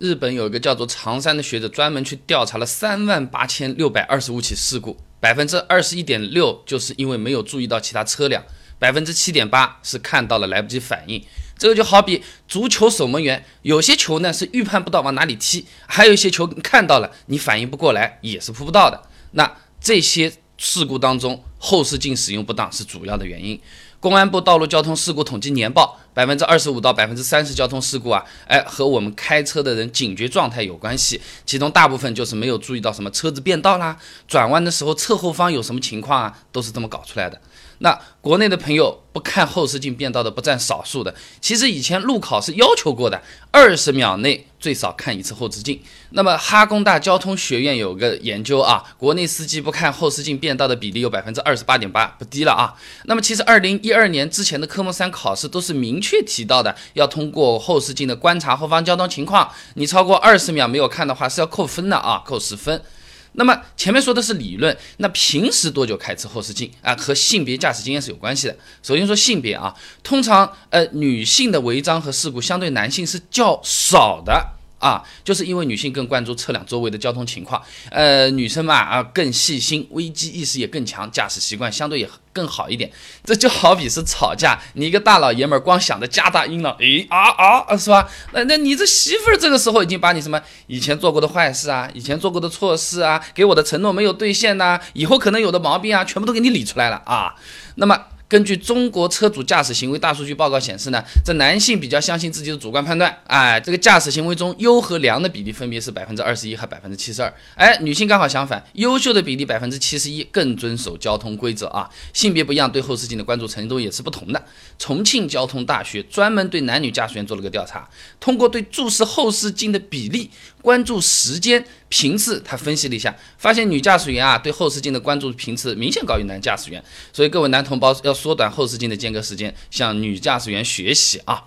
日本有一个叫做长山的学者，专门去调查了三万八千六百二十五起事故，百分之二十一点六就是因为没有注意到其他车辆，百分之七点八是看到了来不及反应。这个就好比足球守门员，有些球呢是预判不到往哪里踢，还有一些球看到了你反应不过来也是扑不到的。那这些事故当中，后视镜使用不当是主要的原因。公安部道路交通事故统计年报，百分之二十五到百分之三十交通事故啊，哎，和我们开车的人警觉状态有关系。其中大部分就是没有注意到什么车子变道啦，转弯的时候侧后方有什么情况啊，都是这么搞出来的。那国内的朋友不看后视镜变道的不占少数的。其实以前路考是要求过的，二十秒内最少看一次后视镜。那么哈工大交通学院有个研究啊，国内司机不看后视镜变道的比例有百分之二十八点八，不低了啊。那么其实二零一二年之前的科目三考试都是明确提到的，要通过后视镜的观察后方交通情况，你超过二十秒没有看的话是要扣分的啊，扣十分。那么前面说的是理论，那平时多久开车后视镜啊？和性别驾驶经验是有关系的。首先说性别啊，通常呃女性的违章和事故相对男性是较少的。啊，就是因为女性更关注车辆周围的交通情况，呃，女生嘛啊更细心，危机意识也更强，驾驶习惯相对也更好一点。这就好比是吵架，你一个大老爷们儿光想着加大音了，诶啊啊，是吧？那那你这媳妇儿这个时候已经把你什么以前做过的坏事啊，以前做过的错事啊，给我的承诺没有兑现呐，以后可能有的毛病啊，全部都给你理出来了啊。那么。根据中国车主驾驶行为大数据报告显示呢，这男性比较相信自己的主观判断，哎，这个驾驶行为中优和良的比例分别是百分之二十一和百分之七十二，哎，女性刚好相反，优秀的比例百分之七十一，更遵守交通规则啊。性别不一样，对后视镜的关注程度也是不同的。重庆交通大学专门对男女驾驶员做了个调查，通过对注视后视镜的比例、关注时间。频次，他分析了一下，发现女驾驶员啊对后视镜的关注频次明显高于男驾驶员，所以各位男同胞要缩短后视镜的间隔时间，向女驾驶员学习啊。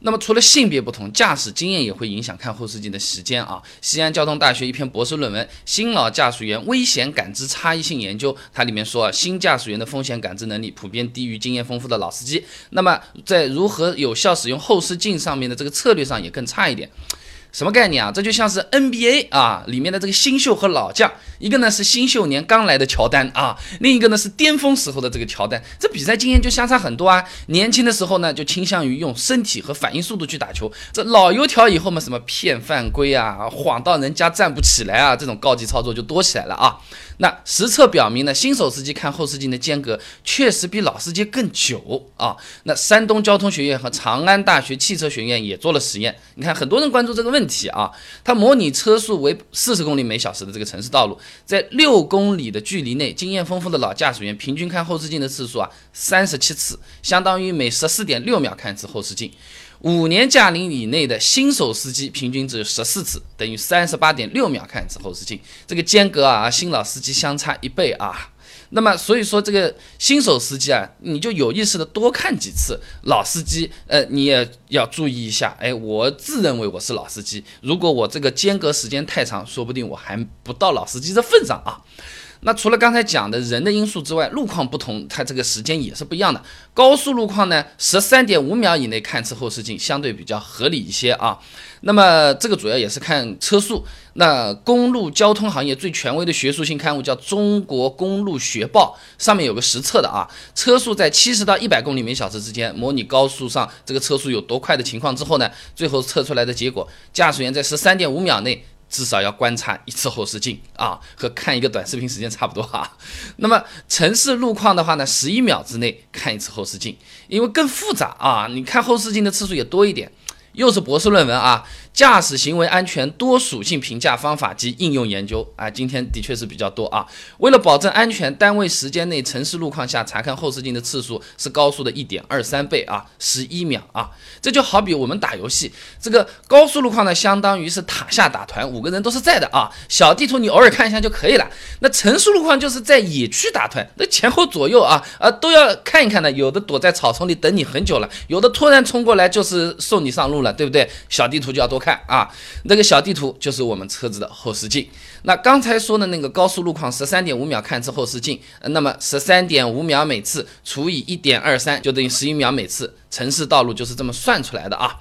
那么除了性别不同，驾驶经验也会影响看后视镜的时间啊。西安交通大学一篇博士论文《新老驾驶员危险感知差异性研究》，它里面说啊，新驾驶员的风险感知能力普遍低于经验丰富的老司机，那么在如何有效使用后视镜上面的这个策略上也更差一点。什么概念啊？这就像是 NBA 啊里面的这个新秀和老将，一个呢是新秀年刚来的乔丹啊，另一个呢是巅峰时候的这个乔丹，这比赛经验就相差很多啊。年轻的时候呢就倾向于用身体和反应速度去打球，这老油条以后嘛什么骗犯规啊，晃到人家站不起来啊，这种高级操作就多起来了啊。那实测表明呢，新手司机看后视镜的间隔确实比老司机更久啊。那山东交通学院和长安大学汽车学院也做了实验，你看很多人关注这个问题啊，它模拟车速为四十公里每小时的这个城市道路，在六公里的距离内，经验丰富的老驾驶员平均看后视镜的次数啊三十七次，相当于每十四点六秒看一次后视镜。五年驾龄以内的新手司机平均只有十四次，等于三十八点六秒看一次后视镜，这个间隔啊，新老司机相差一倍啊。那么所以说这个新手司机啊，你就有意识的多看几次，老司机呃你也要注意一下。哎，我自认为我是老司机，如果我这个间隔时间太长，说不定我还不到老司机的份上啊。那除了刚才讲的人的因素之外，路况不同，它这个时间也是不一样的。高速路况呢，十三点五秒以内看次后视镜相对比较合理一些啊。那么这个主要也是看车速。那公路交通行业最权威的学术性刊物叫《中国公路学报》，上面有个实测的啊，车速在七十到一百公里每小时之间，模拟高速上这个车速有多快的情况之后呢，最后测出来的结果，驾驶员在十三点五秒内。至少要观察一次后视镜啊，和看一个短视频时间差不多啊。那么城市路况的话呢，十一秒之内看一次后视镜，因为更复杂啊，你看后视镜的次数也多一点。又是博士论文啊，驾驶行为安全多属性评价方法及应用研究啊，今天的确是比较多啊。为了保证安全，单位时间内城市路况下查看后视镜的次数是高速的一点二三倍啊，十一秒啊。这就好比我们打游戏，这个高速路况呢，相当于是塔下打团，五个人都是在的啊。小地图你偶尔看一下就可以了。那城市路况就是在野区打团，那前后左右啊啊都要看一看的。有的躲在草丛里等你很久了，有的突然冲过来就是送你上路了。对不对？小地图就要多看看啊，那个小地图就是我们车子的后视镜。那刚才说的那个高速路况，十三点五秒看一次后视镜，那么十三点五秒每次除以一点二三，就等于十一秒每次。城市道路就是这么算出来的啊。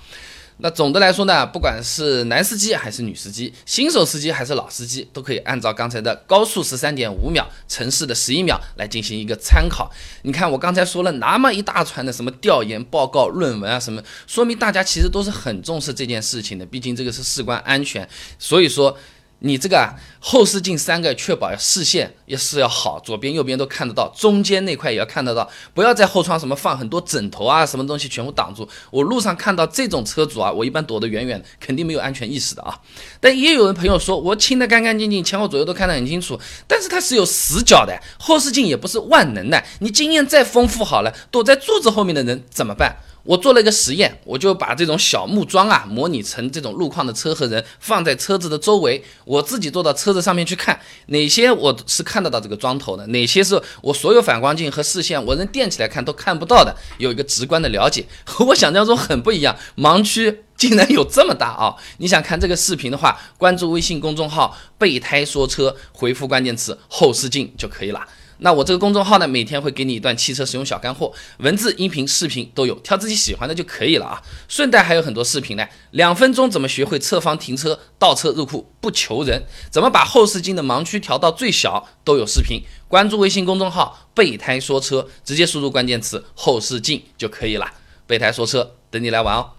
那总的来说呢，不管是男司机还是女司机，新手司机还是老司机，都可以按照刚才的高速十三点五秒，城市的十一秒来进行一个参考。你看我刚才说了那么一大串的什么调研报告、论文啊什么，说明大家其实都是很重视这件事情的。毕竟这个是事关安全，所以说。你这个啊，后视镜三个确保视线也是要好，左边右边都看得到，中间那块也要看得到，不要在后窗什么放很多枕头啊，什么东西全部挡住。我路上看到这种车主啊，我一般躲得远远，肯定没有安全意识的啊。但也有人朋友说我清得干干净净，前后左右都看得很清楚，但是它是有死角的，后视镜也不是万能的，你经验再丰富好了，躲在柱子后面的人怎么办？我做了一个实验，我就把这种小木桩啊模拟成这种路况的车和人，放在车子的周围，我自己坐到车子上面去看，哪些我是看得到这个桩头的，哪些是我所有反光镜和视线我能垫起来看都看不到的，有一个直观的了解，和 我想象中很不一样，盲区竟然有这么大啊！你想看这个视频的话，关注微信公众号“备胎说车”，回复关键词“后视镜”就可以了。那我这个公众号呢，每天会给你一段汽车使用小干货，文字、音频、视频都有，挑自己喜欢的就可以了啊。顺带还有很多视频呢，两分钟怎么学会侧方停车、倒车入库不求人，怎么把后视镜的盲区调到最小都有视频。关注微信公众号“备胎说车”，直接输入关键词“后视镜”就可以了。备胎说车，等你来玩哦。